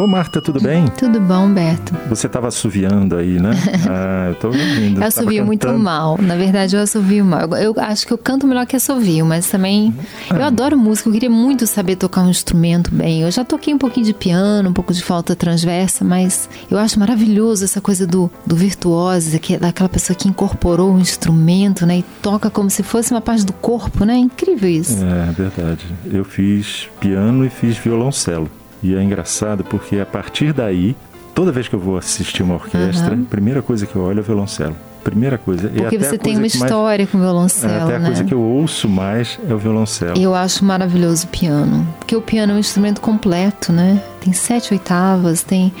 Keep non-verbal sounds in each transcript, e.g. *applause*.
Ô Marta, tudo bem? Tudo bom, Beto. Você estava assoviando aí, né? *laughs* Ah, eu tô ouvindo. Eu assovio muito mal. Na verdade, eu assovio mal. Eu, eu acho que eu canto melhor que assovio, mas também... Ah. Eu adoro música, eu queria muito saber tocar um instrumento bem. Eu já toquei um pouquinho de piano, um pouco de flauta transversa, mas eu acho maravilhoso essa coisa do, do virtuoso, é daquela pessoa que incorporou um instrumento, né? E toca como se fosse uma parte do corpo, né? É incrível isso. É, verdade. Eu fiz piano e fiz violoncelo. E é engraçado porque a partir daí, toda vez que eu vou assistir uma orquestra, uhum. a primeira coisa que eu olho é o violoncelo. Primeira coisa. Porque você tem uma história mais, com o violoncelo. É, até a né? coisa que eu ouço mais é o violoncelo. Eu acho maravilhoso o piano. Porque o piano é um instrumento completo, né? Tem sete oitavas, tem.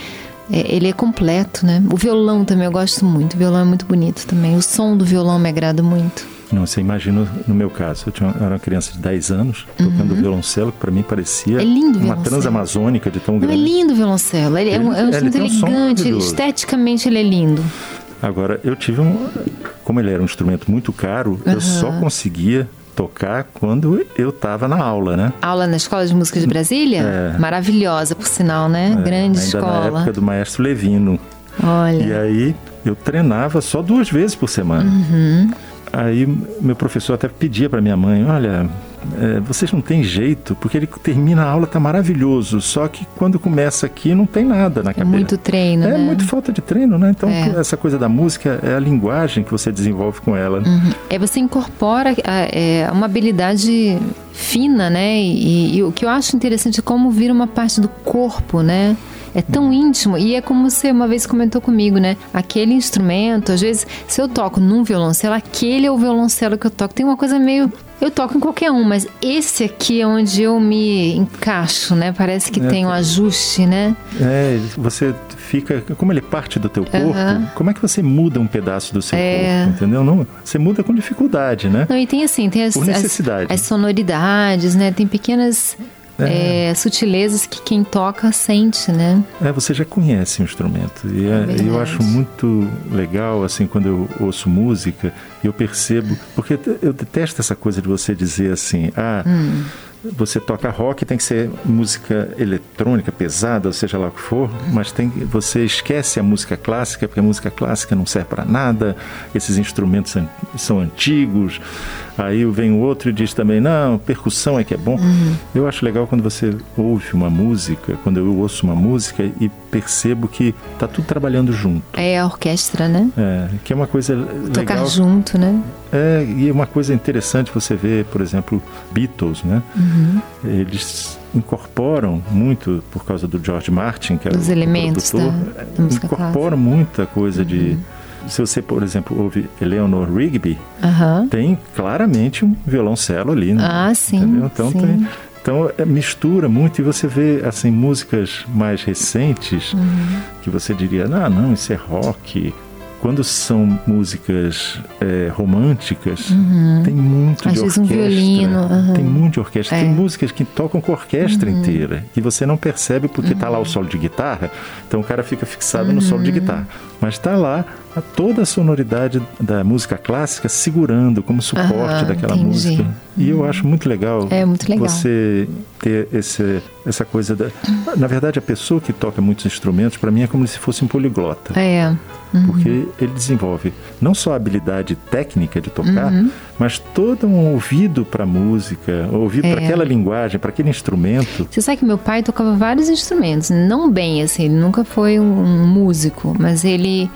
É, ele é completo, né? O violão também eu gosto muito. O violão é muito bonito também. O som do violão me agrada muito. Não, você imagina no meu caso, eu, tinha, eu era uma criança de 10 anos, tocando uhum. violoncelo, que para mim parecia é lindo uma transamazônica de tão grande. Não, é lindo o violoncelo, ele, é um, é um instrumento elegante, um esteticamente ele é lindo. Agora, eu tive um. Como ele era um instrumento muito caro, uhum. eu só conseguia tocar quando eu estava na aula, né? Aula na Escola de Música de Brasília? É. Maravilhosa, por sinal, né? É, Grande ainda escola. Na época do maestro Levino. Olha. E aí eu treinava só duas vezes por semana. Uhum. Aí meu professor até pedia para minha mãe, olha, é, vocês não têm jeito, porque ele termina a aula, tá maravilhoso, só que quando começa aqui não tem nada na é cabeça. Muito treino, É né? muito falta de treino, né? Então é. essa coisa da música é a linguagem que você desenvolve com ela. Uhum. É você incorpora é, uma habilidade fina, né? E, e o que eu acho interessante é como vira uma parte do corpo, né? É tão íntimo e é como você uma vez comentou comigo, né? Aquele instrumento, às vezes, se eu toco num violoncelo, aquele é o violoncelo que eu toco. Tem uma coisa meio eu toco em qualquer um, mas esse aqui é onde eu me encaixo, né? Parece que é, tem um ajuste, né? É, você fica. Como ele parte do teu corpo, uhum. como é que você muda um pedaço do seu é. corpo? Entendeu? Não, você muda com dificuldade, né? Não, e tem assim, tem as, as, as sonoridades, né? Tem pequenas é. É, sutilezas que quem toca sente, né? É, você já conhece o instrumento. E é, eu acho muito legal, assim, quando eu ouço música, eu percebo. Porque eu detesto essa coisa de você dizer assim, ah. Hum você toca rock, tem que ser música eletrônica, pesada, ou seja lá o que for, mas tem, você esquece a música clássica, porque a música clássica não serve para nada, esses instrumentos são antigos. Aí vem o outro e diz também, não, percussão é que é bom. Uhum. Eu acho legal quando você ouve uma música, quando eu ouço uma música e percebo que tá tudo trabalhando junto. É a orquestra, né? É, que é uma coisa Tocar legal. junto, né? É, e é uma coisa interessante você ver, por exemplo, Beatles, né? Uhum. Eles incorporam muito, por causa do George Martin, que era Os o elementos produtor, da, da música incorporam clássica. muita coisa uhum. de se você, por exemplo, ouve Eleanor Rigby, uhum. tem claramente um violoncelo ali. Né? Ah, sim. Entendeu? Então sim. tem. Então é, mistura muito e você vê assim músicas mais recentes uhum. que você diria, ah, não, isso é rock, quando são músicas é, românticas, uhum. tem muito Às de vezes orquestra. um violino. Uhum. Tem muito de orquestra. É. Tem músicas que tocam com orquestra uhum. inteira. E você não percebe porque está lá o solo de guitarra, então o cara fica fixado no solo de guitarra. Mas está lá a toda a sonoridade da música clássica segurando como suporte daquela entendi. música. E eu acho muito legal, é muito legal você ter esse, essa coisa da. Na verdade, a pessoa que toca muitos instrumentos, para mim, é como se fosse um poliglota. É. Uhum. Ele desenvolve não só a habilidade técnica de tocar, uhum. mas todo um ouvido para música, ouvido é. para aquela linguagem, para aquele instrumento. Você sabe que meu pai tocava vários instrumentos, não bem assim, ele nunca foi um músico, mas ele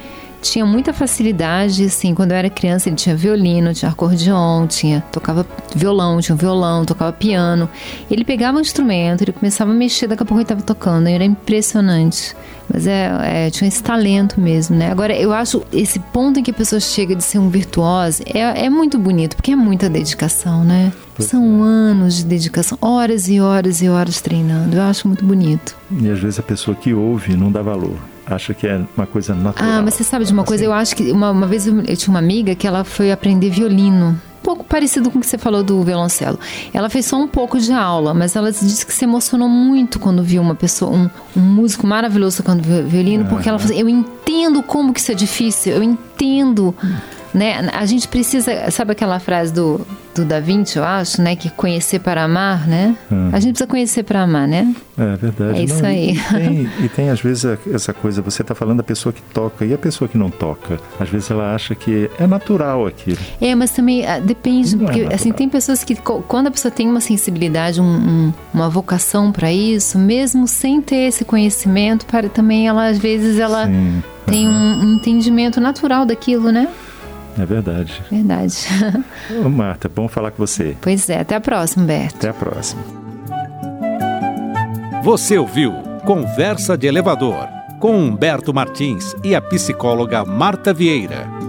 tinha muita facilidade, assim, quando eu era criança ele tinha violino, tinha acordeon, tinha, tocava violão, tinha um violão, tocava piano. Ele pegava um instrumento, ele começava a mexer, daqui a pouco ele estava tocando, era impressionante. Mas é, é, tinha esse talento mesmo, né? Agora, eu acho esse ponto em que a pessoa chega de ser um virtuoso é, é muito bonito, porque é muita dedicação, né? São é. anos de dedicação, horas e horas e horas treinando. Eu acho muito bonito. E às vezes a pessoa que ouve não dá valor acha que é uma coisa natural. Ah, mas você sabe de uma coisa? Assim. Eu acho que uma, uma vez eu, eu, tinha uma amiga que ela foi aprender violino. Um pouco parecido com o que você falou do violoncelo. Ela fez só um pouco de aula, mas ela disse que se emocionou muito quando viu uma pessoa, um, um músico maravilhoso tocando violino, porque ela falou assim, eu entendo como que isso é difícil, eu entendo né? A gente precisa, sabe aquela frase do, do Da Vinci, eu acho, né? Que conhecer para amar, né? Hum. A gente precisa conhecer para amar, né? É verdade. É isso não, aí. E tem, *laughs* e tem, às vezes, essa coisa, você está falando da pessoa que toca e a pessoa que não toca. Às vezes ela acha que é natural aquilo. É, mas também ah, depende, não é porque é assim, tem pessoas que, quando a pessoa tem uma sensibilidade, um, um, uma vocação para isso, mesmo sem ter esse conhecimento, para também ela, às vezes, ela Sim. tem uhum. um, um entendimento natural daquilo, né? É verdade. Verdade. *laughs* Ô, Marta, bom falar com você. Pois é, até a próxima, Berto. Até a próxima. Você ouviu Conversa de Elevador com Humberto Martins e a psicóloga Marta Vieira.